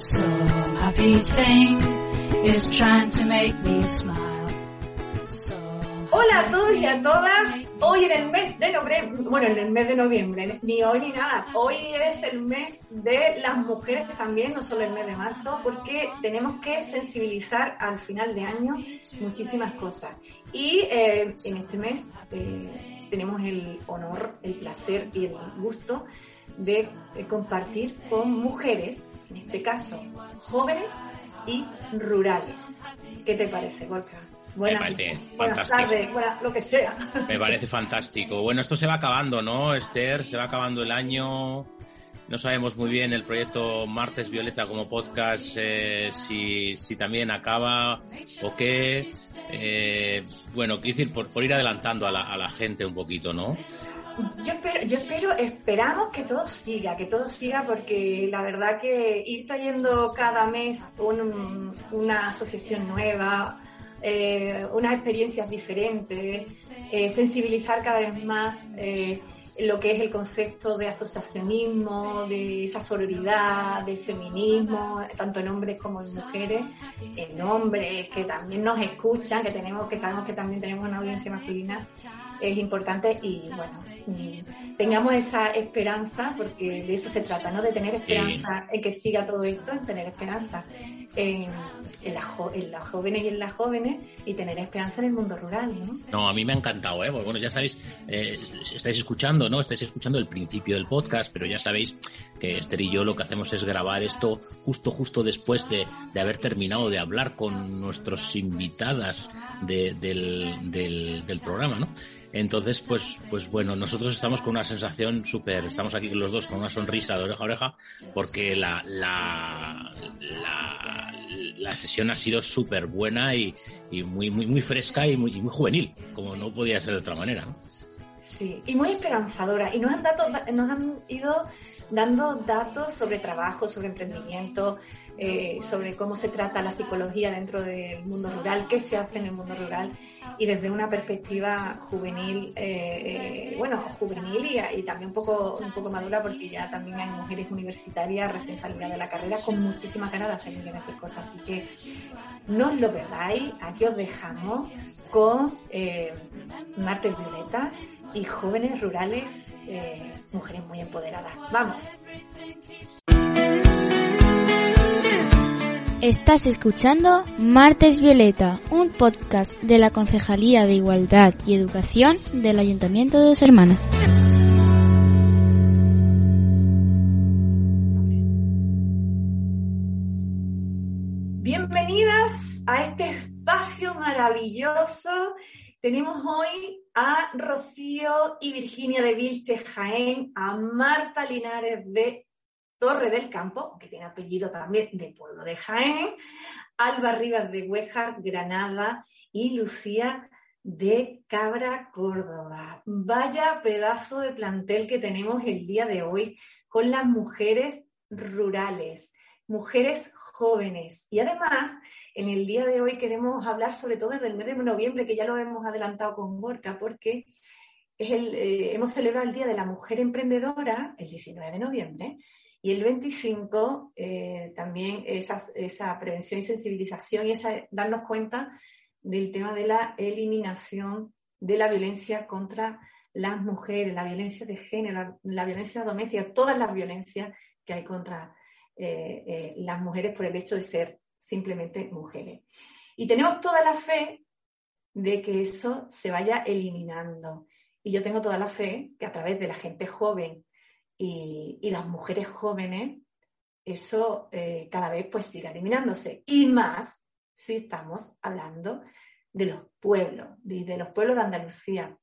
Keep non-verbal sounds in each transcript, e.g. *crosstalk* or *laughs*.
Some happy thing is trying to make me smile. Hola a todos y a todas. Hoy en el mes de noviembre, bueno, en el mes de noviembre, ni hoy ni nada. Hoy es el mes de las mujeres también, no solo el mes de marzo, porque tenemos que sensibilizar al final de año muchísimas cosas. Y eh, en este mes eh, tenemos el honor, el placer y el gusto de, de compartir con mujeres, en este caso jóvenes y rurales. ¿Qué te parece, Gorka? Buenas, buenas tardes, buenas- lo que sea. Me parece fantástico. Bueno, esto se va acabando, ¿no, Esther? Se va acabando el año. No sabemos muy bien el proyecto Martes Violeta como podcast, eh, si, si también acaba o qué. Eh, bueno, quiero decir, por, por ir adelantando a la, a la gente un poquito, ¿no? Yo espero, yo espero, esperamos que todo siga, que todo siga, porque la verdad que ir trayendo cada mes un- una asociación nueva, eh, unas experiencias diferentes, eh, sensibilizar cada vez más eh, lo que es el concepto de asociacionismo, de esa sororidad, de feminismo, tanto en hombres como en mujeres, en hombres que también nos escuchan, que tenemos, que sabemos que también tenemos una audiencia masculina, es importante y bueno, mm, tengamos esa esperanza, porque de eso se trata, ¿no? De tener esperanza en que siga todo esto, en tener esperanza en, en, las jo- en las jóvenes y en las jóvenes y tener esperanza en el mundo rural, ¿no? No, a mí me ha encantado, ¿eh? Porque, Bueno, ya sabéis, eh, estáis escuchando, ¿no? Estáis escuchando el principio del podcast, pero ya sabéis que Esther y yo lo que hacemos es grabar esto justo, justo después de, de haber terminado de hablar con nuestros invitadas de- del, del, del programa, ¿no? Entonces, pues, pues bueno, nosotros estamos con una sensación súper, estamos aquí los dos con una sonrisa de oreja a oreja, porque la, la, la, la sesión ha sido súper buena y, y muy, muy, muy fresca y muy, y muy juvenil, como no podía ser de otra manera, ¿no? Sí, y muy esperanzadora. Y nos han, dado, nos han ido dando datos sobre trabajo, sobre emprendimiento, eh, sobre cómo se trata la psicología dentro del mundo rural, qué se hace en el mundo rural y desde una perspectiva juvenil, eh, eh, bueno, juvenil y, y también un poco, un poco madura porque ya también hay mujeres universitarias recién salidas de la carrera con muchísimas ganas de hacer de cosas. Así que no os lo perdáis, aquí os dejamos con eh, Martes Violeta y jóvenes rurales, eh, mujeres muy empoderadas. Vamos. Estás escuchando Martes Violeta, un podcast de la Concejalía de Igualdad y Educación del Ayuntamiento de Dos Hermanas. A este espacio maravilloso. Tenemos hoy a Rocío y Virginia de Vilches Jaén, a Marta Linares de Torre del Campo, que tiene apellido también de pueblo de Jaén, Alba Rivas de Huejar, Granada y Lucía de Cabra, Córdoba. Vaya pedazo de plantel que tenemos el día de hoy con las mujeres rurales, mujeres jóvenes. Y además, en el día de hoy queremos hablar sobre todo desde el mes de noviembre, que ya lo hemos adelantado con Gorka, porque eh, hemos celebrado el Día de la Mujer Emprendedora el 19 de noviembre y el 25 eh, también esa, esa prevención y sensibilización y esa, darnos cuenta del tema de la eliminación de la violencia contra las mujeres, la violencia de género, la, la violencia doméstica, todas las violencias que hay contra eh, eh, las mujeres por el hecho de ser simplemente mujeres. Y tenemos toda la fe de que eso se vaya eliminando. Y yo tengo toda la fe que a través de la gente joven y, las mujeres jóvenes, eso eh, cada vez pues siga eliminándose. Y más si estamos hablando de los pueblos, de los pueblos de Andalucía.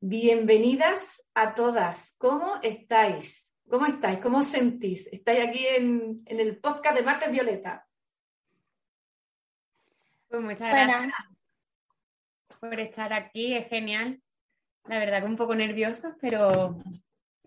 Bienvenidas a todas. ¿Cómo estáis? ¿Cómo estáis? ¿Cómo os sentís? ¿Estáis aquí en, en el podcast de Martes Violeta? Pues muchas Buenas. gracias por estar aquí, es genial. La verdad que un poco nerviosos, pero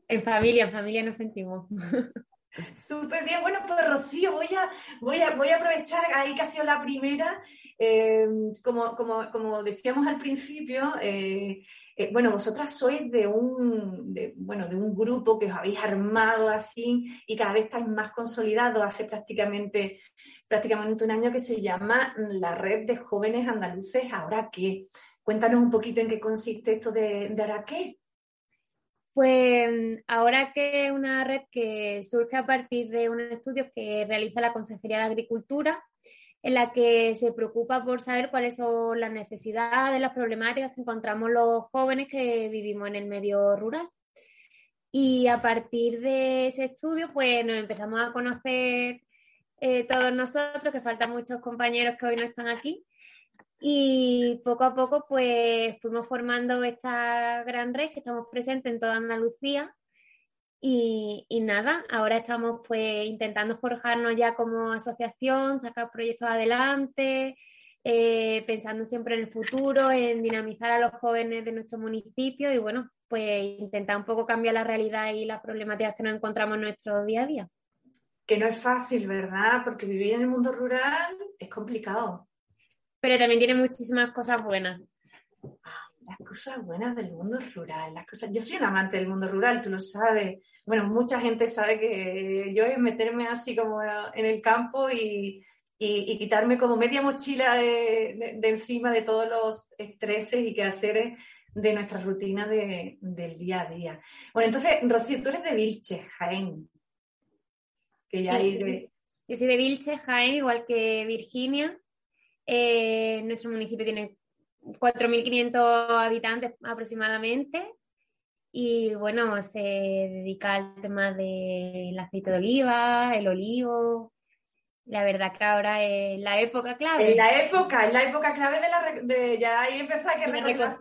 en familia, en familia nos sentimos. *laughs* Súper bien. Bueno, pues Rocío, voy a, voy a, voy a aprovechar ahí que ha sido la primera. eh, como, como, como decíamos al principio, eh, eh, bueno, vosotras sois de un, bueno, de un grupo que os habéis armado así y cada vez estáis más consolidados hace prácticamente, prácticamente un año que se llama la Red de Jóvenes Andaluces Ahora qué. Cuéntanos un poquito en qué consiste esto de, de Ahora qué. Pues ahora que es una red que surge a partir de unos estudios que realiza la Consejería de Agricultura, en la que se preocupa por saber cuáles son las necesidades, las problemáticas que encontramos los jóvenes que vivimos en el medio rural. Y a partir de ese estudio, pues nos empezamos a conocer eh, todos nosotros, que faltan muchos compañeros que hoy no están aquí, y poco a poco, pues fuimos formando esta gran red que estamos presentes en toda Andalucía. Y, nada, ahora estamos pues intentando forjarnos ya como asociación, sacar proyectos adelante, eh, pensando siempre en el futuro, en dinamizar a los jóvenes de nuestro municipio y bueno, pues intentar un poco cambiar la realidad y las problemáticas que nos encontramos en nuestro día a día. Que no es fácil, ¿verdad? Porque vivir en el mundo rural es complicado pero también tiene muchísimas cosas buenas. las cosas buenas del mundo rural, las cosas. Yo soy un amante del mundo rural, tú lo sabes. Bueno, mucha gente sabe que yo es meterme así como en el campo y, quitarme como media mochila de, encima de todos los estreses y quehaceres de nuestra rutina del día a día. Bueno, entonces, Rocío, tú eres de Vilche, Jaén. Que ya de... Yo soy de Vilche, Jaén, igual que Virginia. Eh, nuestro municipio tiene 4.500 habitantes aproximadamente y bueno, se dedica al tema del aceite de oliva, el olivo. La verdad que ahora es la época clave. En la época, en la época clave de la... De, ya ahí empieza a que la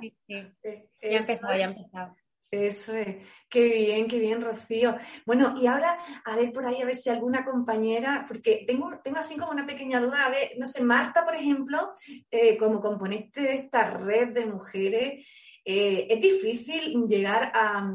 sí, sí. Eh, ya empezó, ya empezó. Eso es, qué bien, qué bien, Rocío. Bueno, y ahora, a ver por ahí, a ver si alguna compañera, porque tengo, tengo así como una pequeña duda, a ver, no sé, Marta, por ejemplo, eh, como componente de esta red de mujeres, eh, es difícil llegar a,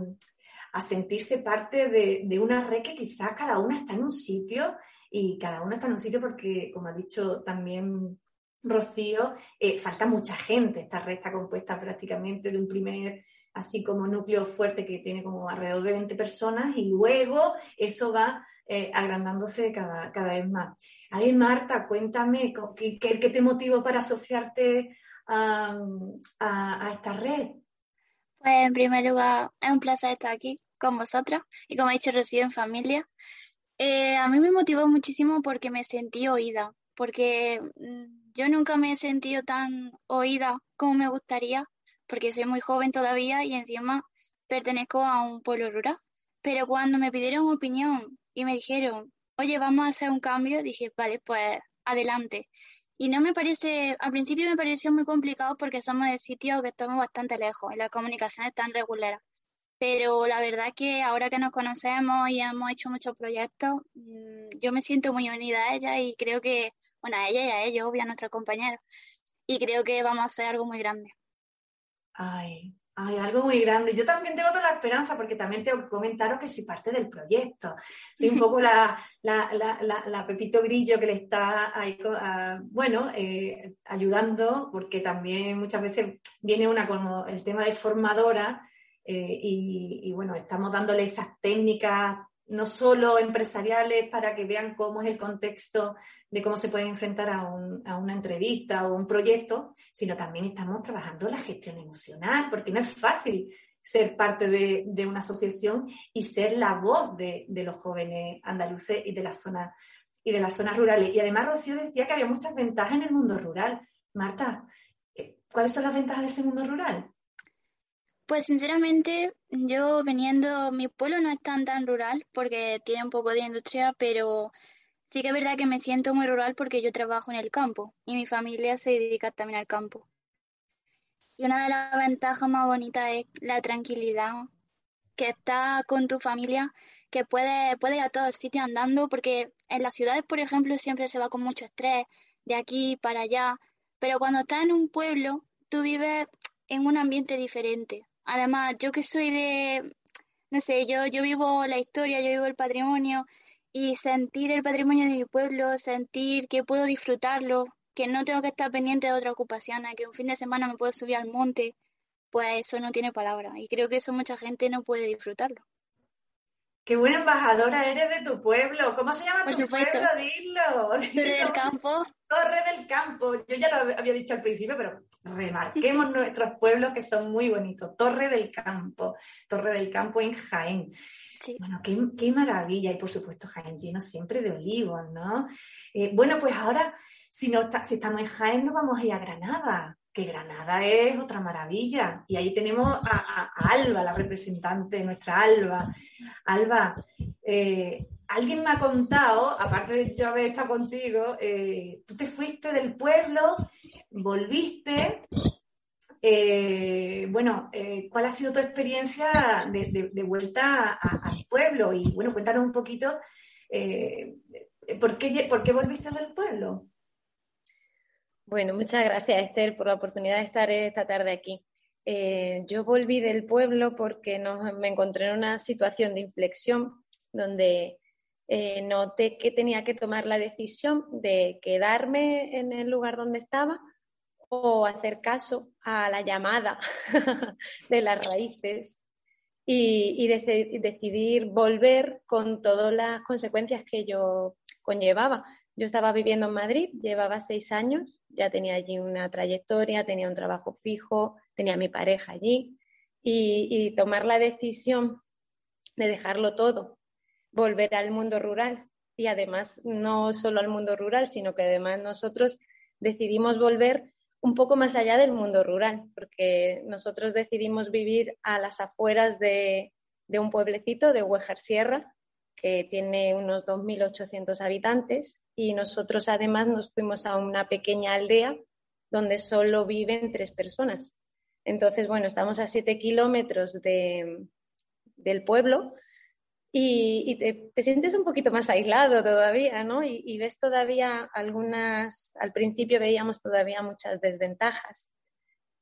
sentirse parte de, una red que quizás cada una está en un sitio y cada una está en un sitio porque, como ha dicho también Rocío, eh, falta mucha gente. Esta red está compuesta prácticamente de un primer así como núcleo fuerte que tiene como alrededor de 20 personas y luego eso va eh, agrandándose cada, cada, vez más. Ahí, Marta, cuéntame, ¿qué, qué, te motivó para asociarte a, esta red? Pues en primer lugar, es un placer estar aquí con vosotras y como he dicho, recibo en familia. Eh, a mí me motivó muchísimo porque me sentí oída, porque mm, yo nunca me he sentido tan oída como me gustaría porque soy muy joven todavía y encima pertenezco a un pueblo rural. Pero cuando me pidieron opinión y me dijeron, oye, vamos a hacer un cambio, dije, vale, pues adelante. Y no me parece, al principio me pareció muy complicado porque somos de sitios que estamos bastante lejos y las comunicaciones están regulares. Pero la verdad que ahora que nos conocemos y hemos hecho muchos proyectos, mm, yo me siento muy unida a ella y creo que, bueno, a ella y a ellos, obvio, a nuestros compañeros. Y creo que vamos a hacer algo muy grande. Ay, ay, algo muy grande. Yo también tengo toda la esperanza porque también tengo que comentaros que soy parte del proyecto. Soy un *laughs* poco la, la, Pepito Grillo que le está ahí, bueno, eh, ayudando porque también muchas veces viene una como el tema de formadora eh, y, y, bueno, estamos dándole esas técnicas no solo empresariales para que vean cómo es el contexto de cómo se pueden enfrentar a, una entrevista o un proyecto, sino también estamos trabajando la gestión emocional, porque no es fácil ser parte de, una asociación y ser la voz de, los jóvenes andaluces y de las zonas y de las zonas rurales. Y además Rocío decía que había muchas ventajas en el mundo rural. Marta, eh, ¿cuáles son las ventajas de ese mundo rural? Pues sinceramente, yo veniendo, mi pueblo no es tan tan rural porque tiene un poco de industria, pero sí que es verdad que me siento muy rural porque yo trabajo en el campo y mi familia se dedica también al campo. Y una de las ventajas más bonitas es la tranquilidad, que está con tu familia, que puedes puede ir a todos sitios andando, porque en las ciudades, por ejemplo, siempre se va con mucho estrés, de aquí para allá, pero cuando estás en un pueblo, tú vives en un ambiente diferente. Además, yo que soy de, no sé, yo, yo vivo la historia, yo vivo el patrimonio y sentir el patrimonio de mi pueblo, sentir que puedo disfrutarlo, que no tengo que estar pendiente de otra ocupación, que un fin de semana me puedo subir al monte, pues eso no tiene palabra. Y creo que eso mucha gente no puede disfrutarlo. Qué buena embajadora eres de tu pueblo. ¿Cómo se llama tu pueblo? Dilo. Torre del Campo. Torre del Campo. Yo ya lo había dicho al principio, pero remarquemos *laughs* nuestros pueblos que son muy bonitos. Torre del Campo. Torre del Campo en Jaén. Sí. Bueno, qué, maravilla. Y por supuesto, Jaén lleno siempre de olivos, ¿no? Eh, bueno, pues ahora, si, no si estamos en Jaén, nos vamos a ir a Granada que Granada es otra maravilla. Y ahí tenemos a, Alba, la representante de nuestra Alba. Alba, eh, alguien me ha contado, aparte de yo haber estado contigo, eh, tú te fuiste del pueblo, volviste. Eh, bueno, ¿cuál ha sido tu experiencia de, vuelta al pueblo? Y bueno, cuéntanos un poquito, ¿por qué, ¿por qué volviste del pueblo? Bueno, muchas gracias Esther por la oportunidad de estar esta tarde aquí. Eh, yo volví del pueblo porque me encontré en una situación de inflexión donde eh, noté que tenía que tomar la decisión de quedarme en el lugar donde estaba o hacer caso a la llamada *laughs* de las raíces y, y decidir volver con todas las consecuencias que yo conllevaba. Yo estaba viviendo en Madrid, llevaba seis años, ya tenía allí una trayectoria, tenía un trabajo fijo, tenía mi pareja allí y, tomar la decisión de dejarlo todo, volver al mundo rural y además no solo al mundo rural, sino que además nosotros decidimos volver un poco más allá del mundo rural, porque nosotros decidimos vivir a las afueras de, de un pueblecito de Huejar Sierra, que tiene unos 2.800 habitantes y nosotros además nos fuimos a una pequeña aldea donde solo viven tres personas. Entonces, bueno, estamos a siete kilómetros de, del pueblo y, te, sientes un poquito más aislado todavía, ¿no? Y, y, ves todavía algunas, al principio veíamos todavía muchas desventajas,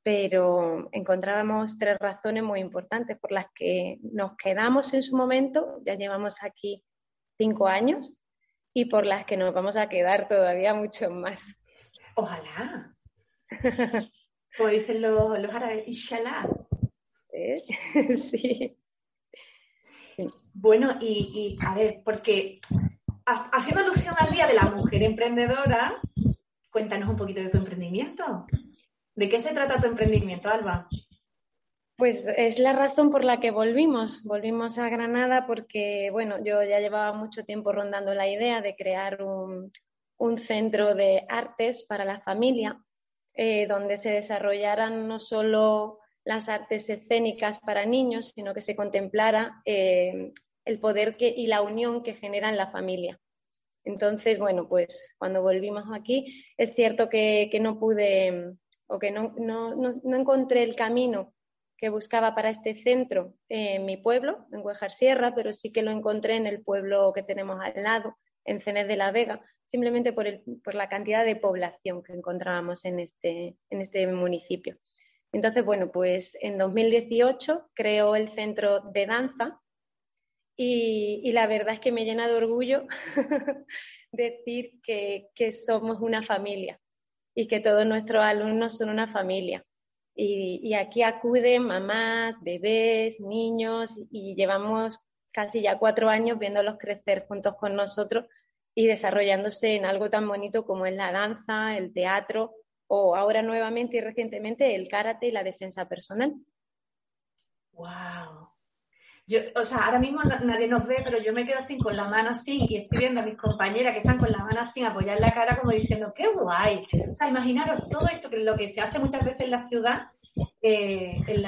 pero encontrábamos tres razones muy importantes por las que nos quedamos en su momento, ya llevamos aquí cinco años, y por las que nos vamos a quedar todavía mucho más. Ojalá. Como dicen los, los árabes, inshallah. *laughs* Sí. Bueno, y, a ver, porque haciendo alusión al Día de la Mujer Emprendedora, cuéntanos un poquito de tu emprendimiento. ¿De qué se trata tu emprendimiento, Alba? Pues es la razón por la que volvimos. Volvimos a Granada porque, bueno, yo ya llevaba mucho tiempo rondando la idea de crear un, centro de artes para la familia, eh, donde se desarrollaran no solo las artes escénicas para niños, sino que se contemplara eh, el poder que, y la unión que genera en la familia. Entonces, bueno, pues cuando volvimos aquí, es cierto que, no pude o que no, no encontré el camino que buscaba para este centro en mi pueblo, en Huejar Sierra, pero sí que lo encontré en el pueblo que tenemos al lado, en Cenez de la Vega, simplemente por, el, por la cantidad de población que encontrábamos en este, en este municipio. Entonces, bueno, pues en 2018 creó el centro de danza y, la verdad es que me llena de orgullo *laughs* decir que, somos una familia y que todos nuestros alumnos son una familia. Y, aquí acuden mamás, bebés, niños y llevamos casi ya cuatro años viéndolos crecer juntos con nosotros y desarrollándose en algo tan bonito como es la danza, el teatro o ahora nuevamente y recientemente el karate y la defensa personal. ¡Wow! Yo, o sea, ahora mismo nadie nos ve, pero yo me quedo así con la mano así y estoy viendo a mis compañeras que están con la mano así apoyar la cara como diciendo, ¡qué guay! O sea, imaginaros todo esto que es lo que se hace muchas veces en la ciudad, eh, en,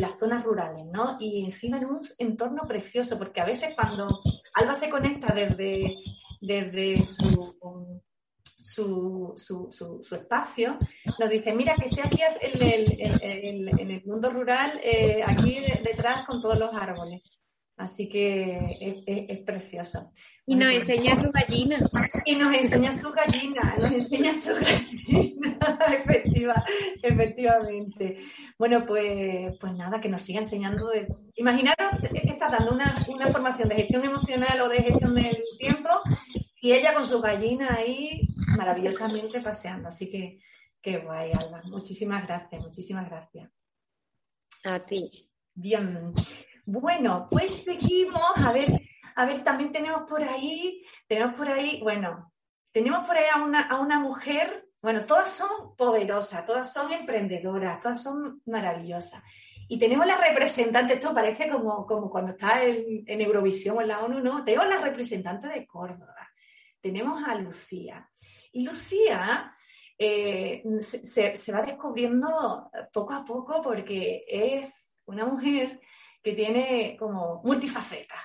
las zonas rurales, ¿no? Y encima en un entorno precioso, porque a veces cuando Alba se conecta desde, desde su su, su, su, espacio, nos dice, mira que estoy aquí en el, en el mundo rural, eh, aquí detrás con todos los árboles. Así que es, precioso. Y nos enseña su gallina. Y nos enseña su gallina, nos enseña su gallina, *laughs* Efectiva, efectivamente. Bueno, pues, pues nada, que nos siga enseñando. De... Imaginaros que está dando una, una formación de gestión emocional o de gestión del tiempo y ella con su gallina ahí maravillosamente paseando. Así que qué guay, Alba. Muchísimas gracias, muchísimas gracias. A ti. Bien. Bueno, pues seguimos. A ver, a ver, también tenemos por ahí, tenemos por ahí, bueno, tenemos por ahí a una, a una mujer, bueno, todas son poderosas, todas son emprendedoras, todas son maravillosas. Y tenemos la representante, esto parece como, como cuando está en, Eurovisión o en la ONU, no, tenemos la representante de Córdoba, tenemos a Lucía. Y Lucía eh, se, se, va descubriendo poco a poco porque es una mujer que tiene como multifaceta.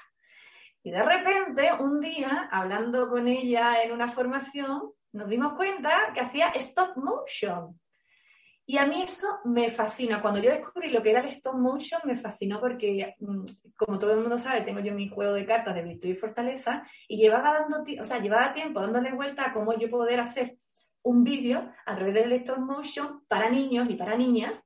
Y de repente, un día, hablando con ella en una formación, nos dimos cuenta que hacía stop motion. Y a mí eso me fascina. Cuando yo descubrí lo que era el stop motion, me fascinó porque, mm, como todo el mundo sabe, tengo yo mi juego de cartas de virtud y fortaleza y llevaba, dando, o sea, llevaba tiempo dándole vuelta a cómo yo poder hacer un vídeo a través del stop motion para niños y para niñas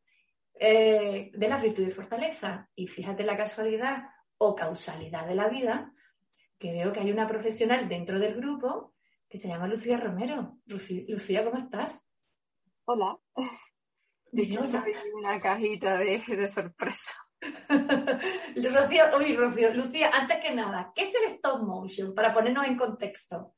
eh, de la virtud y fortaleza. Y fíjate la casualidad o causalidad de la vida, que veo que hay una profesional dentro del grupo que se llama Lucía Romero. Lucía, ¿cómo estás? Hola. Una cajita de, sorpresa. *laughs* Rocío, uy, Rocío, Lucía, antes que nada, ¿qué es el stop motion? Para ponernos en contexto.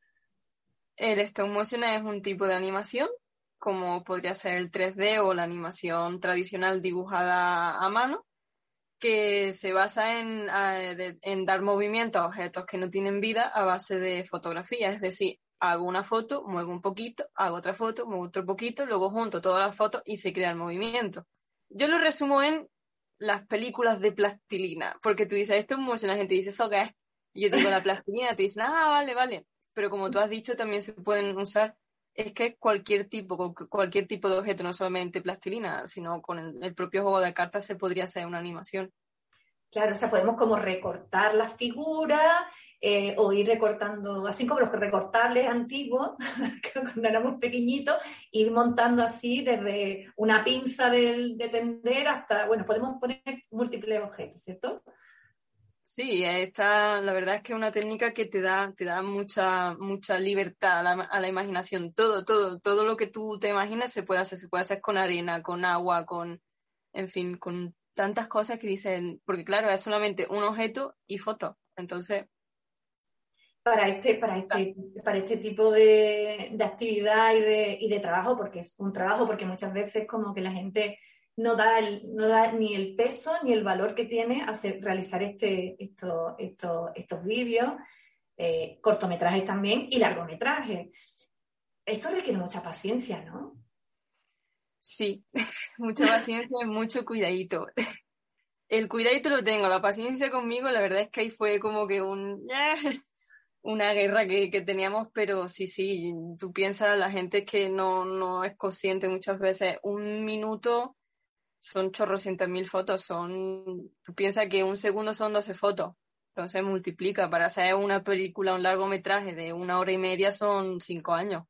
El stop motion es un tipo de animación, como podría ser el 3D o la animación tradicional dibujada a mano, que se basa en, en dar movimiento a objetos que no tienen vida a base de fotografía, es decir, hago una foto, muevo un poquito, hago otra foto, muevo otro poquito, luego junto todas las fotos y se crea el movimiento. Yo lo resumo en las películas de plastilina, porque tú dices, esto es mucho, la gente dice, ¿eso qué es? Y yo digo, la *laughs* plastilina, te dicen, ah, vale, vale. Pero como tú has dicho, también se pueden usar, es que cualquier tipo, cualquier tipo de objeto, no solamente plastilina, sino con el, el propio juego de cartas se podría hacer una animación. Claro, o sea, podemos como recortar las figuras eh, o ir recortando, así como los recortables antiguos, *laughs* cuando éramos pequeñitos, ir montando así desde una pinza de, de tender hasta, bueno, podemos poner múltiples objetos, ¿cierto? Sí, esta, la verdad es que es una técnica que te da, te da mucha, mucha libertad a la, a la, imaginación. Todo, todo, todo lo que tú te imaginas se puede hacer, se puede hacer con arena, con agua, con, en fin, con tantas cosas que dicen, porque claro, es solamente un objeto y foto. Entonces. Para este, para este, para este tipo de, de actividad y de, y de, trabajo, porque es un trabajo, porque muchas veces como que la gente no da, no da ni el peso ni el valor que tiene hacer, realizar este, esto, esto, estos vídeos, eh, cortometrajes también y largometrajes. Esto requiere mucha paciencia, ¿no? Sí, *laughs* mucha paciencia y mucho cuidadito. *laughs* El cuidadito lo tengo, la paciencia conmigo, la verdad es que ahí fue como que un *laughs* una guerra que, que teníamos, pero sí, sí, tú piensas, la gente que no, no es consciente muchas veces, un minuto son chorrocientas mil fotos, son, tú piensas que un segundo son 12 fotos, entonces multiplica, para hacer una película, un largometraje de una hora y media son cinco años.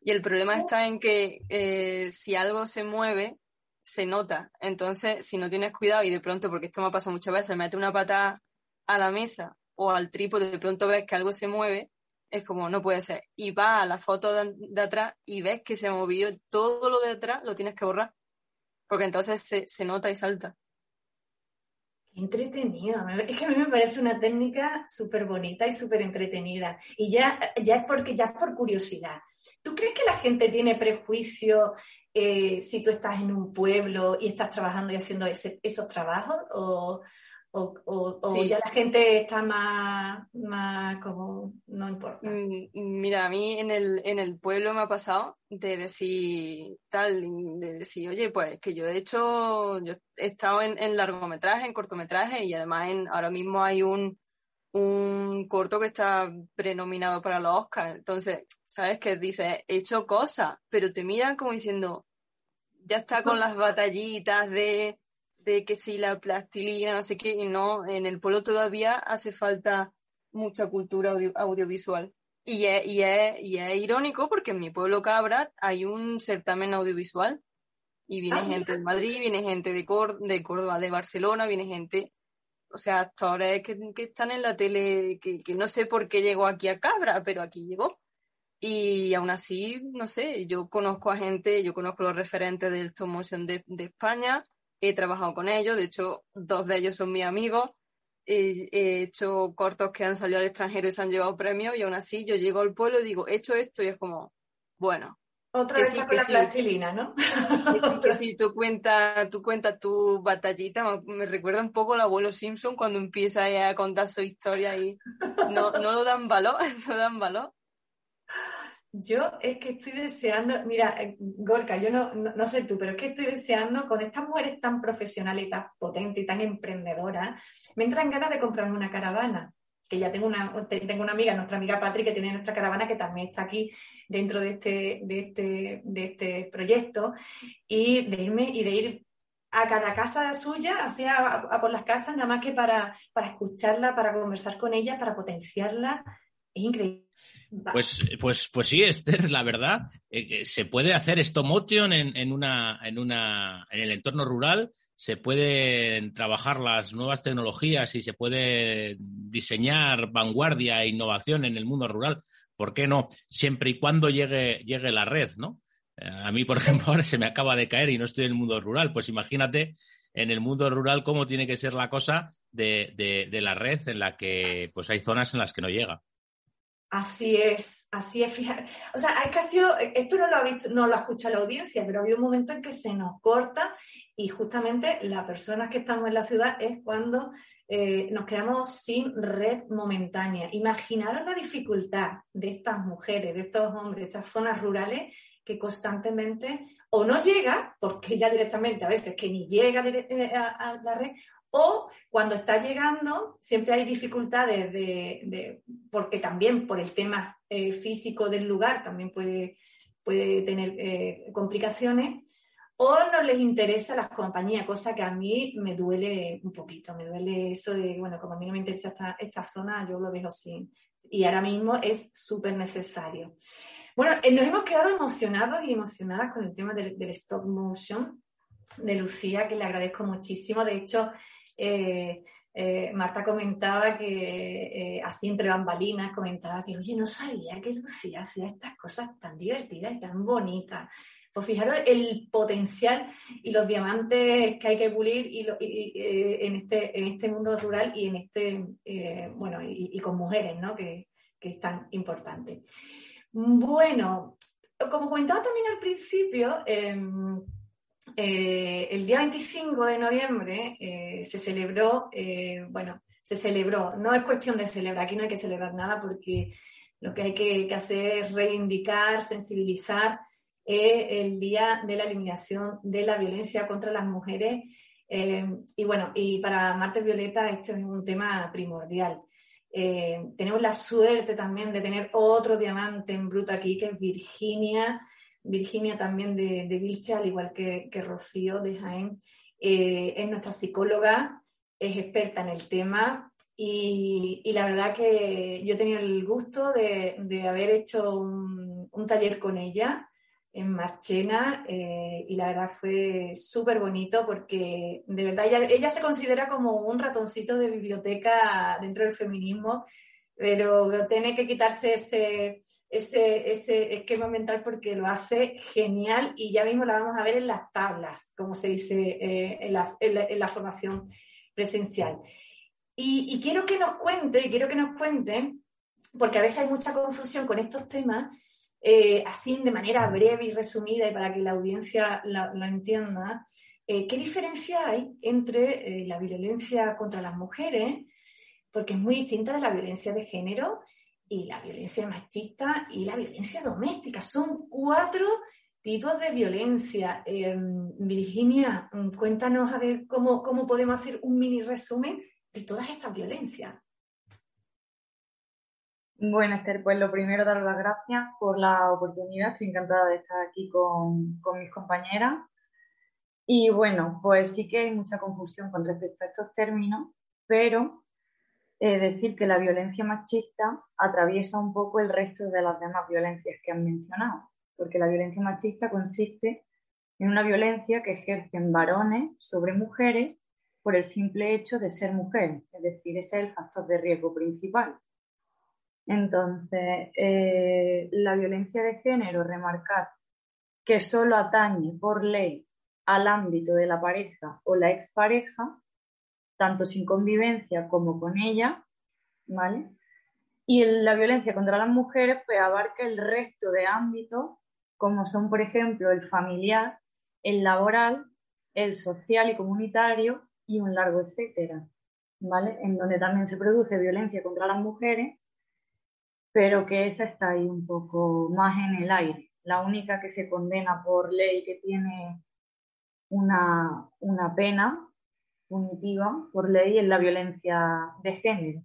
Y el problema está en que eh, si algo se mueve, se nota. Entonces, si no tienes cuidado y de pronto, porque esto me ha pasado muchas veces, mete una patada a la mesa o al trípode, de pronto ves que algo se mueve, es como, no puede ser. Y va a la foto de, atrás y ves que se ha movido todo lo de atrás, lo tienes que borrar. Porque entonces se, se nota y salta. Entretenido. Es que a mí me parece una técnica súper bonita y súper entretenida. Y ya, ya es porque ya es por curiosidad. ¿Tú crees que la gente tiene prejuicio eh, si tú estás en un pueblo y estás trabajando y haciendo esos trabajos? ¿O, ya la gente está más, más como, no importa? Mm, mira, a mí en el, en el pueblo me ha pasado de decir tal, de decir, oye, pues que yo he hecho, yo he estado en, en largometraje, en cortometraje y además en, ahora mismo hay un, un corto que está prenominado para los Oscars. Entonces, ¿sabes? Que dice, he hecho cosas, pero te miran como diciendo, ya está con las batallitas de, de que si la plastilina, no sé qué, y no, en el pueblo todavía hace falta mucha cultura audiovisual. Y es, y, es, y es irónico porque en mi pueblo Cabra hay un certamen audiovisual y viene ah, gente de Madrid, viene gente de, de Córdoba, de Barcelona, viene gente o sea, actores que, que están en la tele, que, que, no sé por qué llegó aquí a Cabra, pero aquí llegó. Y aún así, no sé, yo conozco a gente, yo conozco los referentes del stop motion de, de España, he trabajado con ellos, de hecho, dos de ellos son mis amigos. He, he hecho cortos que han salido al extranjero y se han llevado premios y aún así yo llego al pueblo y digo, he hecho esto y es como, bueno, otra vez con la plastilina, ¿no? *laughs* Que si tú cuentas tú cuenta tu batallita, me recuerda un poco al abuelo Simpson cuando empieza a contar su historia y no, no lo dan valor, *laughs* no dan valor. Yo es que estoy deseando, mira, eh, Gorka, yo no, no, sé tú, pero es que estoy deseando con estas mujeres tan profesionales y tan potentes y tan emprendedoras, me entran ganas de comprarme una caravana que ya tengo una, tengo una amiga, nuestra amiga Patri, que tiene nuestra caravana, que también está aquí dentro de este, de este, de este proyecto, y de irme y de ir a cada casa suya, así a, por las casas, nada más que para, para escucharla, para conversar con ella, para potenciarla. Es increíble. Pues, pues, pues sí, Esther, la verdad, eh, se puede hacer stop motion en, en, una, en, una, en el entorno rural se pueden trabajar las nuevas tecnologías y se puede diseñar vanguardia e innovación en el mundo rural. ¿Por qué no? Siempre y cuando llegue, llegue la red, ¿no? Eh, a mí, por *laughs* ejemplo, ahora se me acaba de caer y no estoy en el mundo rural. Pues imagínate en el mundo rural cómo tiene que ser la cosa de, de la red en la que pues hay zonas en las que no llega. Así es, así es, fíjate. O sea, hay casi, esto no lo ha visto, no lo escucha la audiencia, pero ha habido un momento en que se nos corta y justamente las personas que estamos en la ciudad es cuando eh, nos quedamos sin red momentánea. Imaginaros la dificultad de estas mujeres, de estos hombres, de estas zonas rurales que constantemente o no llega, porque ya directamente a veces que ni llega eh, a la red, o cuando está llegando, siempre hay dificultades de, porque también por el tema eh, físico del lugar también puede, puede tener eh, complicaciones, o no les interesa las compañías, cosa que a mí me duele un poquito, me duele eso de, bueno, como a mí no me interesa esta, zona, yo lo dejo sin. Y ahora mismo es súper necesario. Bueno, eh, nos hemos quedado emocionados y emocionadas con el tema del, del stop motion de Lucía, que le agradezco muchísimo. De hecho, eh, eh, Marta comentaba que, eh, así entre bambalinas, comentaba que, oye, no sabía que Lucía hacía estas cosas tan divertidas y tan bonitas. Pues fijaros el potencial y los diamantes que hay que pulir y, en, este, en este mundo rural y en este, bueno, y, con mujeres, ¿no? Que, que es tan importante. Bueno, como comentaba también al principio, em, eh, el día 25 de noviembre eh, se celebró, eh, bueno, se celebró, no es cuestión de celebrar, aquí no hay que celebrar nada porque lo que hay que, hacer es reivindicar, sensibilizar el Día de la Eliminación de la Violencia contra las Mujeres. y bueno, y para Martes Violeta esto es un tema primordial. tenemos la suerte también de tener otro diamante en bruto aquí, que es Virginia, Virginia también de, de Vilche, al igual que, Rocío de Jaén, eh, es nuestra psicóloga, es experta en el tema y, la verdad que yo he tenido el gusto de, haber hecho un, taller con ella en Marchena eh, y la verdad fue súper bonito porque de verdad ella, ella, se considera como un ratoncito de biblioteca dentro del feminismo, pero tiene que quitarse ese, ese, ese esquema mental porque lo hace genial y ya mismo la vamos a ver en las tablas, como se dice eh, en, la, formación presencial. Y, quiero que nos cuente, quiero que nos cuente, porque a veces hay mucha confusión con estos temas, eh, así de manera breve y resumida y para que la audiencia lo entienda, eh, ¿qué diferencia hay entre la violencia contra las mujeres? Porque es muy distinta de la violencia de género y la violencia machista y la violencia doméstica. Son cuatro tipos de violencia. Em, Virginia, mm, cuéntanos a ver cómo, cómo podemos hacer un mini resumen de todas estas violencias. Bueno, Esther, pues lo primero, dar las gracias por la oportunidad. Estoy encantada de estar aquí con, con mis compañeras. Y bueno, pues sí que hay mucha confusión con respecto a estos términos, pero eh, decir que la violencia machista atraviesa un poco el resto de las demás violencias que han mencionado, porque la violencia machista consiste en una violencia que ejercen varones sobre mujeres por el simple hecho de ser mujeres, es decir, ese es el factor de riesgo principal. Entonces, eh, la violencia de género, remarcar que solo atañe por ley al ámbito de la pareja o la expareja, tanto sin convivencia como con ella, ¿vale? Y la violencia contra las mujeres pues abarca el resto de ámbitos, como son, por ejemplo, el familiar, el laboral, el social y comunitario y un largo etcétera, ¿vale? En donde también se produce violencia contra las mujeres, pero que esa está ahí un poco más en el aire. La única que se condena por ley que tiene una, una pena punitiva por ley es la violencia de género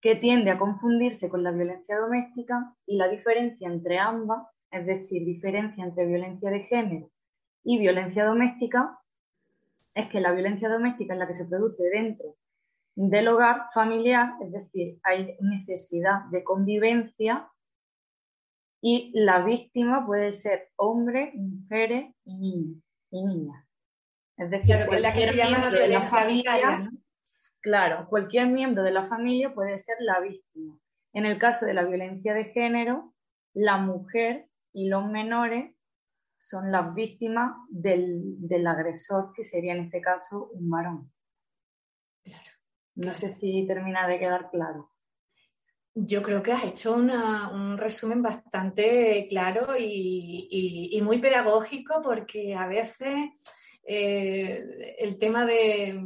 que tiende a confundirse con la violencia doméstica y la diferencia entre ambas, es decir, diferencia entre violencia de género y violencia doméstica, es que la violencia doméstica es la que se produce dentro del hogar familiar, es decir, hay necesidad de convivencia y la víctima puede ser hombre, mujeres y niñas. Es decir, la que se llama la, la familia, Claro, cualquier miembro de la familia puede ser la víctima. En el caso de la violencia de género, la mujer y los menores son las víctimas del, agresor, que sería en este caso un varón. Claro. No sé si termina de quedar claro. Yo creo que has hecho un resumen bastante claro y, muy pedagógico porque a veces eh, el tema de,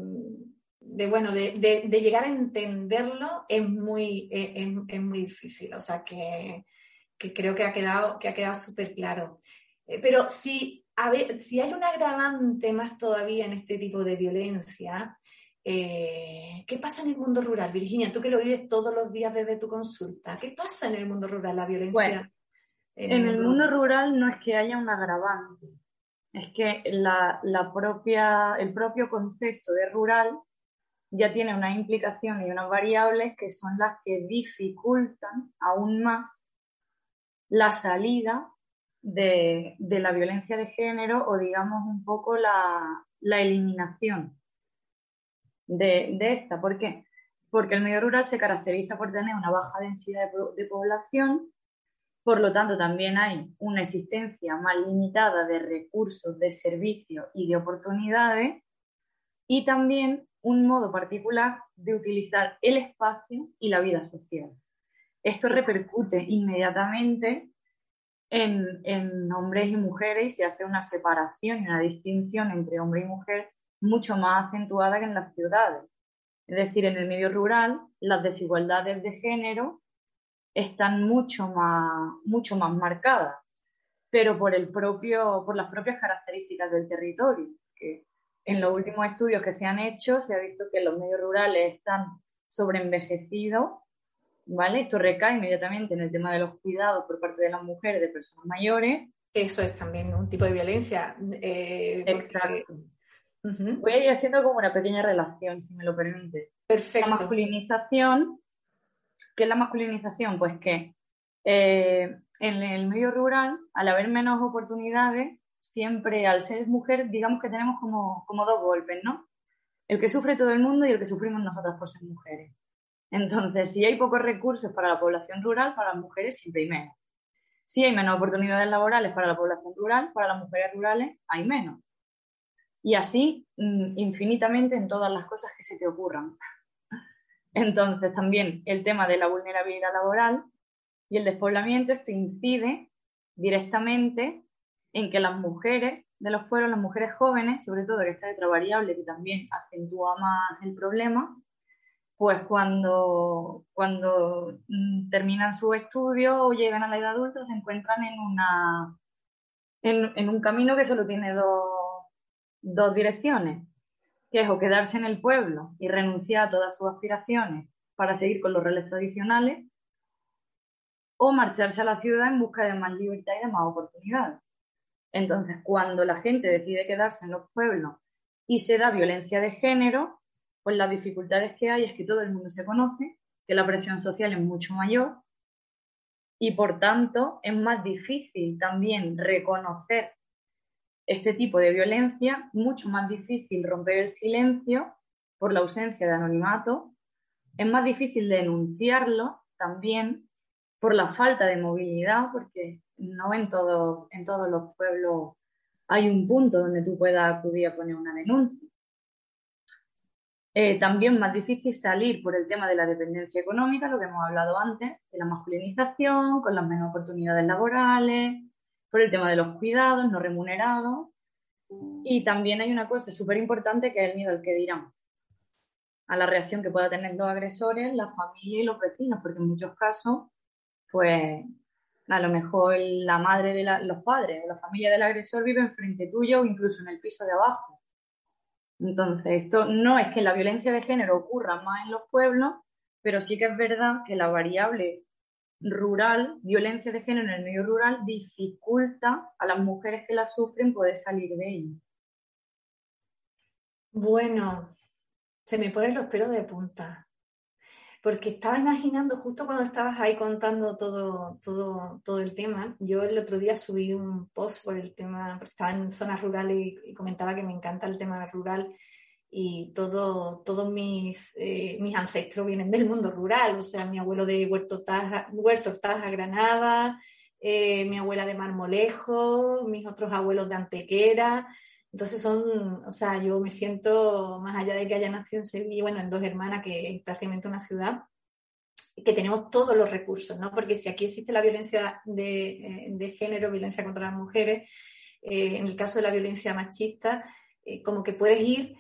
de bueno, de, de, llegar a entenderlo es muy, es, es muy difícil. O sea que, que, creo que ha quedado, que ha quedado súper claro. Eh, pero si, a ver, si hay un agravante más todavía en este tipo de violencia, eh, ¿qué pasa en el mundo rural? Virginia, tú que lo vives todos los días desde tu consulta, ¿qué pasa en el mundo rural, la violencia? en, el mundo rural no es que haya un agravante, es que la, la propia, el propio concepto de rural ya tiene una implicación y unas variables que son las que dificultan aún más la salida de, la violencia de género o digamos un poco la, eliminación de, esta. ¿Por qué? Porque el medio rural se caracteriza por tener una baja densidad de, de población, por lo tanto también hay una existencia más limitada de recursos, de servicios y de oportunidades y también un modo particular de utilizar el espacio y la vida social. Esto repercute inmediatamente en, hombres y mujeres y se hace una separación y una distinción entre hombre y mujer mucho más acentuada que en las ciudades. Es decir, en el medio rural las desigualdades de género están mucho más, mucho más marcadas, pero por, el propio, por las propias características del territorio, que en los últimos estudios que se han hecho se ha visto que los medios rurales están sobreenvejecidos, ¿vale? Esto recae inmediatamente en el tema de los cuidados por parte de las mujeres, de personas mayores. Eso es también un tipo de violencia. Eh, Exacto. Voy a ir haciendo como una pequeña relación, si me lo permite. Perfecto. La masculinización, ¿qué es la masculinización? Pues que eh, en el medio rural, al haber menos oportunidades, siempre al ser mujer, digamos que tenemos como, como dos golpes, ¿no? El que sufre todo el mundo y el que sufrimos nosotras por ser mujeres. Entonces, si hay pocos recursos para la población rural, para las mujeres siempre hay menos. Si hay menos oportunidades laborales para la población rural, para las mujeres rurales hay menos. Y así mm, infinitamente en todas las cosas que se te ocurran. Entonces, también el tema de la vulnerabilidad laboral y el despoblamiento, esto incide directamente en que las mujeres de los pueblos, las mujeres jóvenes, sobre todo que está otra variable que también acentúa más el problema, pues cuando, cuando mm, terminan su estudio o llegan a la edad adulta se encuentran en, una, en, un camino que solo tiene dos, dos direcciones, que es o quedarse en el pueblo y renunciar a todas sus aspiraciones para seguir con los roles tradicionales, o marcharse a la ciudad en busca de más libertad y de más oportunidades. Entonces, cuando la gente decide quedarse en los pueblos y se da violencia de género, pues las dificultades que hay es que todo el mundo se conoce, que la presión social es mucho mayor y por tanto es más difícil también reconocer este tipo de violencia, mucho más difícil romper el silencio por la ausencia de anonimato, es más difícil denunciarlo también por la falta de movilidad, porque no en, todo, en todos los pueblos hay un punto donde tú puedas acudir a poner una denuncia. Eh, también más difícil salir por el tema de la dependencia económica, lo que hemos hablado antes, de la masculinización, con las menos oportunidades laborales, por el tema de los cuidados no remunerados. Y también hay una cosa súper importante que es el miedo al que dirán, a la reacción que puedan tener los agresores, la familia y los vecinos, porque en muchos casos, pues a lo mejor la madre de los padres o la familia del agresor viven frente tuyo o incluso en el piso de abajo. Entonces, esto no es que la violencia de género ocurra más en los pueblos, pero sí que es verdad que la variable rural, violencia de género en el medio rural, dificulta a las mujeres que la sufren poder salir de ella. Bueno, se me ponen los pelos de punta. Porque estaba imaginando, justo cuando estabas ahí contando todo, todo, todo el tema, yo el otro día subí un post por el tema, porque estaba en zonas rurales y comentaba que me encanta el tema rural y todo, todos mis, eh, mis ancestros vienen del mundo rural, o sea, mi abuelo de Huerto Taja, Huerto Taja Granada, eh, mi abuela de Marmolejo, mis otros abuelos de Antequera. Entonces son, o sea, yo me siento, más allá de que haya nacido en Sevilla, bueno, en Dos Hermanas, que es prácticamente una ciudad, que tenemos todos los recursos, ¿no? Porque si aquí existe la violencia de, eh, de género, violencia contra las mujeres, en el caso de la violencia machista, como que puedes ir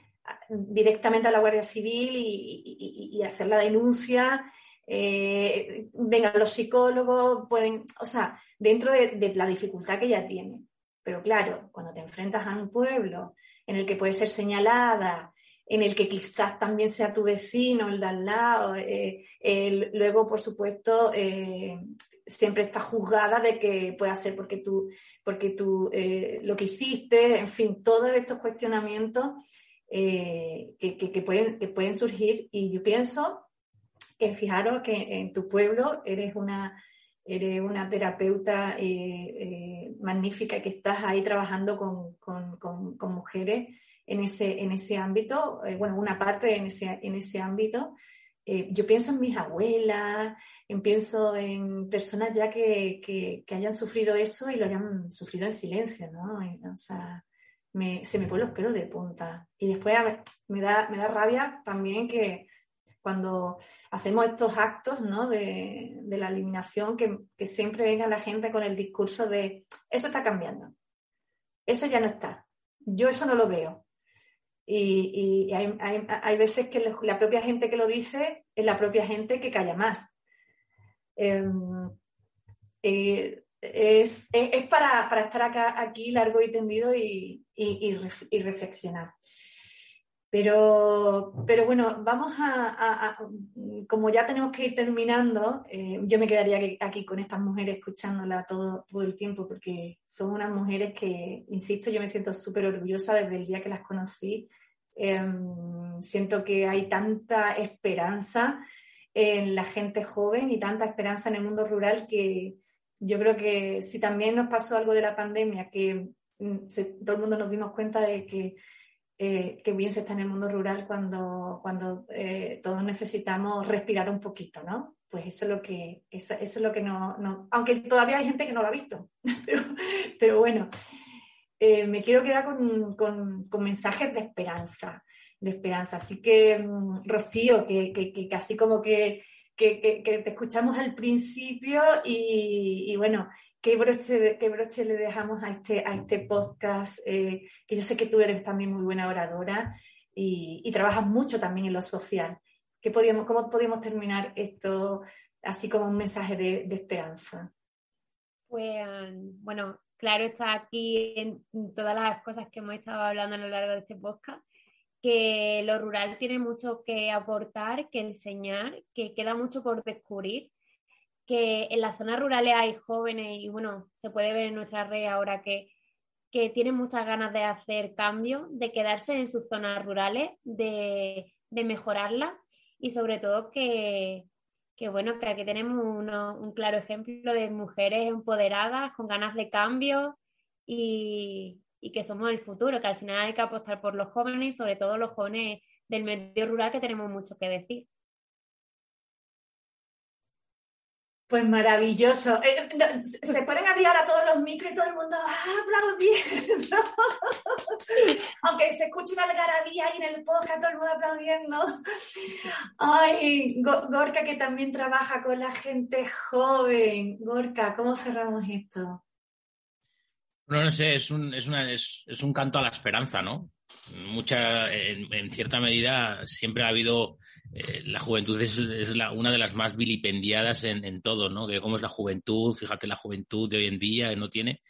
directamente a la Guardia Civil y, hacer la denuncia. Eh, vengan los psicólogos, pueden, o sea, dentro de, la dificultad que ella tiene. Pero claro, cuando te enfrentas a un pueblo en el que puede ser señalada, en el que quizás también sea tu vecino, el de al lado, eh, luego, por supuesto, eh, siempre está juzgada de que pueda ser porque tú, porque tú lo que hiciste, en fin, todos estos cuestionamientos eh, que, pueden, que pueden surgir y yo pienso que fijaros que en tu pueblo eres una, eres una terapeuta eh, eh, magnífica que estás ahí trabajando con, con, con, mujeres en ese, en ese ámbito, bueno, una parte en ese, en ese ámbito. yo pienso en mis abuelas, en, pienso en personas ya que, que, que, hayan sufrido eso y lo hayan sufrido en silencio, ¿no? O sea, se me ponen los pelos de punta. Y después me da, me da rabia también que cuando hacemos estos actos ¿no? de, la eliminación, que, siempre venga la gente con el discurso de eso está cambiando, eso ya no está, yo eso no lo veo. Y, hay, veces que la propia gente que lo dice es la propia gente que calla más. Em, eh, es, es, para, para, estar acá, aquí largo y tendido y, y, reflexionar. Pero, pero bueno, vamos a, como ya tenemos que ir terminando, eh, yo me quedaría aquí, con estas mujeres escuchándola todo, todo el tiempo porque son unas mujeres que, insisto, yo me siento súper orgullosa desde el día que las conocí. Em, siento que hay tanta esperanza en la gente joven y tanta esperanza en el mundo rural que, yo creo que si también nos pasó algo de la pandemia, que mm, todo el mundo nos dimos cuenta de que, eh, bien se está en el mundo rural cuando, cuando eh, todos necesitamos respirar un poquito, ¿no? Pues eso es lo que, eso, es lo que no, aunque todavía hay gente que no lo ha visto, *laughs* pero, bueno, eh, me quiero quedar con, con, mensajes de esperanza, de esperanza. Así que, mm, Rocío, que, que, que como que que, te escuchamos al principio y, bueno, ¿qué broche, ¿qué broche le dejamos a este, a este podcast? Eh, que yo sé que tú eres también muy buena oradora y, trabajas mucho también en lo social. ¿Qué podíamos, ¿Cómo podríamos terminar esto así como un mensaje de, de esperanza? Pues bueno, claro está aquí en todas las cosas que hemos estado hablando a lo largo de este podcast que lo rural tiene mucho que aportar, que enseñar, que queda mucho por descubrir, que en las zonas rurales hay jóvenes y bueno, se puede ver en nuestra red ahora que, que tienen muchas ganas de hacer cambio, de quedarse en sus zonas rurales, de, de mejorarlas y sobre todo que, que bueno, que aquí tenemos un claro ejemplo de mujeres empoderadas, con ganas de cambio y, y que somos el futuro, que al final hay que apostar por los jóvenes y sobre todo los jóvenes del medio rural que tenemos mucho que decir. Pues maravilloso. Eh, se pueden abrir ahora todos los micros y todo el mundo ¡ah, aplaudiendo. *laughs* Aunque se escuche una algarabía ahí en el podcast, todo el mundo aplaudiendo. Ay, Gorka que también trabaja con la gente joven. Gorka, ¿cómo cerramos esto? No, no sé, es un, es, una, es, un canto a la esperanza, ¿no? Mucha, en, cierta medida siempre ha habido eh, la juventud es, es la, una de las más vilipendiadas en, en, todo, ¿no? Que cómo es la juventud, fíjate la juventud de hoy en día que no tiene.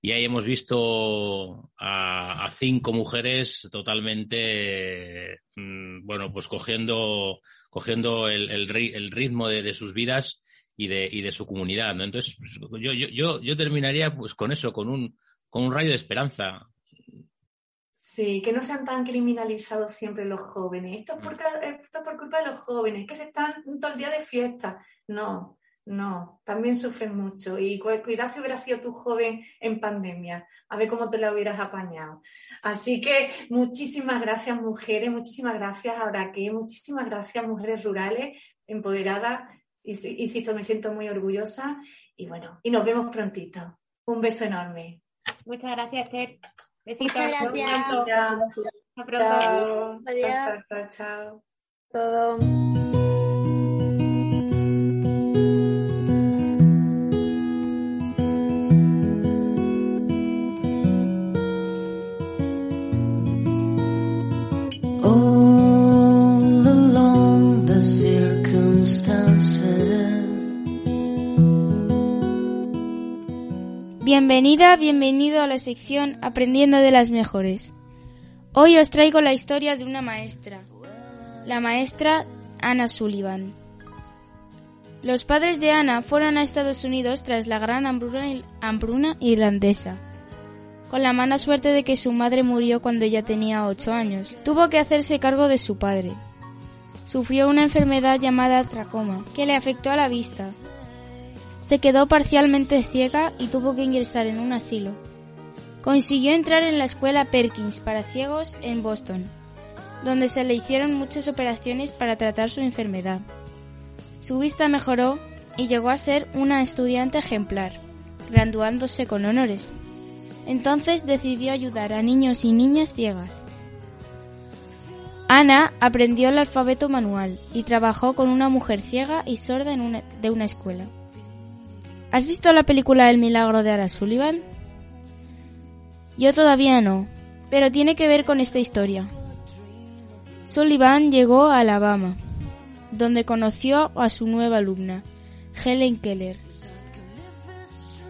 Y ahí hemos visto a, cinco mujeres totalmente, mm, bueno, pues cogiendo, cogiendo el, el, el ritmo de, de, sus vidas y de, y de su comunidad, ¿no? Entonces, pues, yo, yo, yo, yo terminaría pues con eso, con un, con un rayo de esperanza. Sí, que no sean tan criminalizados siempre los jóvenes. Esto es, por, esto es por culpa de los jóvenes, que se están todo el día de fiesta. No, no, también sufren mucho. Y cuidado si hubiera sido tu joven en pandemia, a ver cómo te la hubieras apañado. Así que muchísimas gracias, mujeres, muchísimas gracias, ahora que muchísimas gracias, mujeres rurales, empoderadas. Y, insisto, me siento muy orgullosa. Y bueno, y nos vemos prontito. Un beso enorme. Muchas gracias, Esther. Besitos. Muchas gracias. Hasta pronto. Chao. Chao, chao, chao. Todo. Bienvenida, bienvenido a la sección Aprendiendo de las Mejores. Hoy os traigo la historia de una maestra, la maestra Anna Sullivan. Los padres de Anna fueron a Estados Unidos tras la gran hambruna, irlandesa, con la mala suerte de que su madre murió cuando ella tenía 8 años. Tuvo que hacerse cargo de su padre. Sufrió una enfermedad llamada tracoma, que le afectó a la vista, se quedó parcialmente ciega y tuvo que ingresar en un asilo. Consiguió entrar en la escuela Perkins para ciegos en Boston, donde se le hicieron muchas operaciones para tratar su enfermedad. Su vista mejoró y llegó a ser una estudiante ejemplar, graduándose con honores. Entonces decidió ayudar a niños y niñas ciegas. Ana aprendió el alfabeto manual y trabajó con una mujer ciega y sorda en una, de una escuela. ¿Has visto la película El milagro de Ara Sullivan? Yo todavía no, pero tiene que ver con esta historia. Sullivan llegó a Alabama, donde conoció a su nueva alumna, Helen Keller.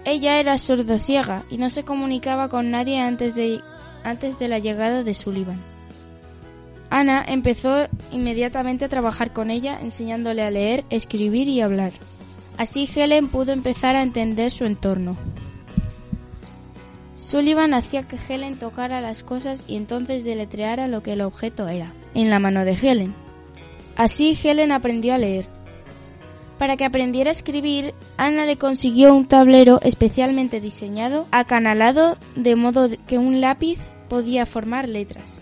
Ella era sordociega y no se comunicaba con nadie antes de, antes de la llegada de Sullivan. Ana empezó inmediatamente a trabajar con ella, enseñándole a leer, escribir y hablar. Así Helen pudo empezar a entender su entorno. Sullivan hacía que Helen tocara las cosas y entonces deletreara lo que el objeto era, en la mano de Helen. Así Helen aprendió a leer. Para que aprendiera a escribir, Ana le consiguió un tablero especialmente diseñado, acanalado, de modo que un lápiz podía formar letras.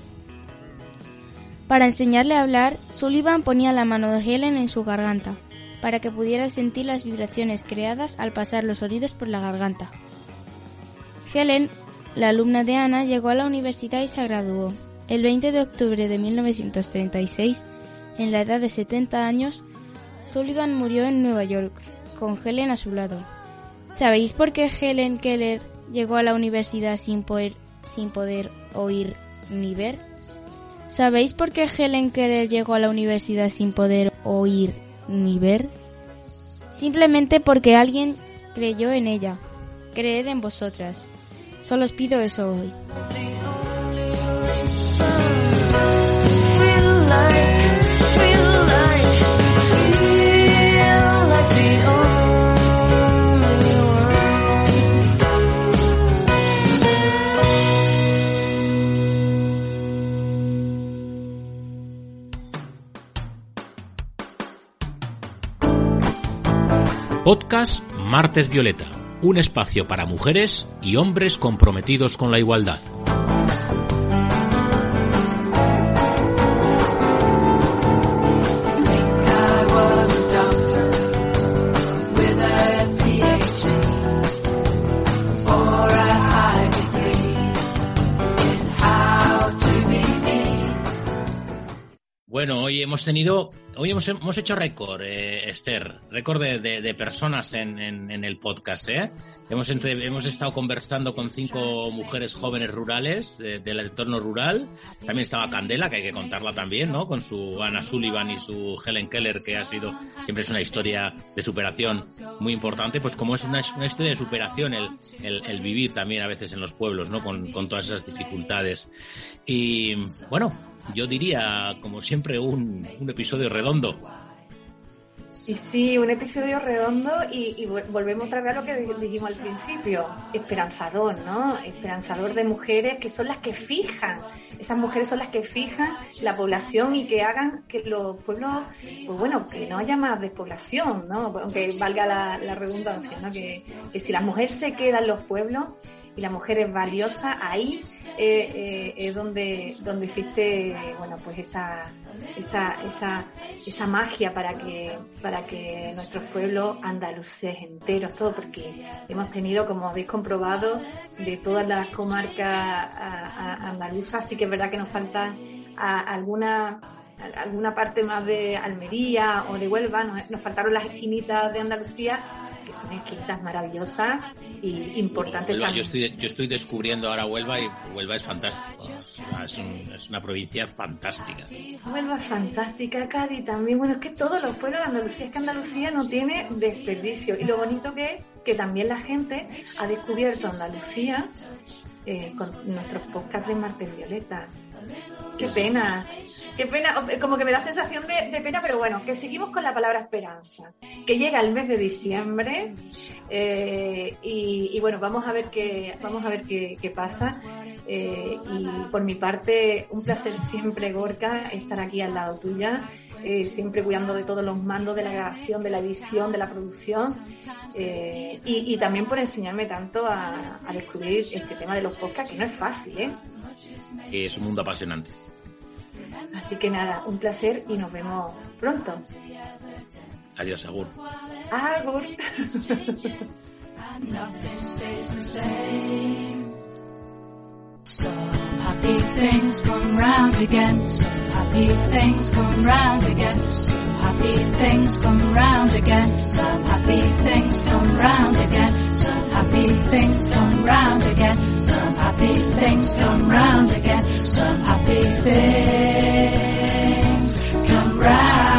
Para enseñarle a hablar, Sullivan ponía la mano de Helen en su garganta, para que pudiera sentir las vibraciones creadas al pasar los sonidos por la garganta. Helen, la alumna de Ana, llegó a la universidad y se graduó. El 20 de octubre de 1936, en la edad de 70 años, Sullivan murió en Nueva York, con Helen a su lado. ¿Sabéis por qué Helen Keller llegó a la universidad sin poder, sin poder oír ni ver? ¿Sabéis por qué Helen Keller llegó a la universidad sin poder oír ni ver? Simplemente porque alguien creyó en ella. Creed en vosotras. Solo os pido eso hoy. Podcast Martes Violeta, un espacio para mujeres y hombres comprometidos con la igualdad. Tenido, hoy hemos, hemos hecho récord, eh, Esther, récord de, de, de personas en, en, el podcast. ¿eh? Hemos, entre, hemos estado conversando con cinco mujeres jóvenes rurales de, del entorno rural. También estaba Candela, que hay que contarla también, ¿no? Con su Ana Sullivan y su Helen Keller, que ha sido, siempre es una historia de superación muy importante. Pues como es una, una historia de superación el, el, el, vivir también a veces en los pueblos, ¿no? Con, con todas esas dificultades. Y bueno, yo diría, como siempre, un, un episodio redondo. Sí, sí, un episodio redondo y, y, volvemos otra vez a lo que dijimos al principio, esperanzador, ¿no? Esperanzador de mujeres que son las que fijan, esas mujeres son las que fijan la población y que hagan que los pueblos, pues bueno, que no haya más despoblación, ¿no? Aunque valga la, redundancia, ¿no? Que, que si la mujer se queda en los pueblos, y la mujer es valiosa, ahí eh, eh, es donde, donde existe, bueno, pues esa, esa, esa, esa magia para que, para que nuestros pueblos andaluces enteros, todo, porque hemos tenido, como habéis comprobado, de todas las comarcas andaluzas, sí que es verdad que nos faltan alguna alguna parte más de Almería o de Huelva, nos faltaron las esquinitas de Andalucía, son esquinitas maravillosas y importantes Huelva, yo, estoy, yo estoy descubriendo ahora Huelva y Huelva es fantástico. Es, un, es, una provincia fantástica. Huelva es fantástica, Cádiz también. Bueno, es que todos los pueblos de Andalucía, es que Andalucía no tiene desperdicio. Y lo bonito que es que también la gente ha descubierto Andalucía eh, con nuestros podcasts de Martel Violeta. Qué pena, qué pena, como que me da sensación de, pena, pero bueno, que seguimos con la palabra esperanza, que llega el mes de diciembre eh, y, bueno, vamos a ver qué, vamos a ver qué, pasa. Eh, y por mi parte, un placer siempre, Gorka, estar aquí al lado tuya. Eh, siempre cuidando de todos los mandos de la grabación, de la edición, de la producción eh, y, y, también por enseñarme tanto a, a, descubrir este tema de los podcasts, que no es fácil, ¿eh? Es un mundo apasionante. Así que nada, un placer y nos vemos pronto. Adiós, Agur. Agur. *laughs* So happy things come round again. So happy things come round again. So happy things come round again. So happy things come round again. So happy things come round again. So happy things come round again. So happy things come round.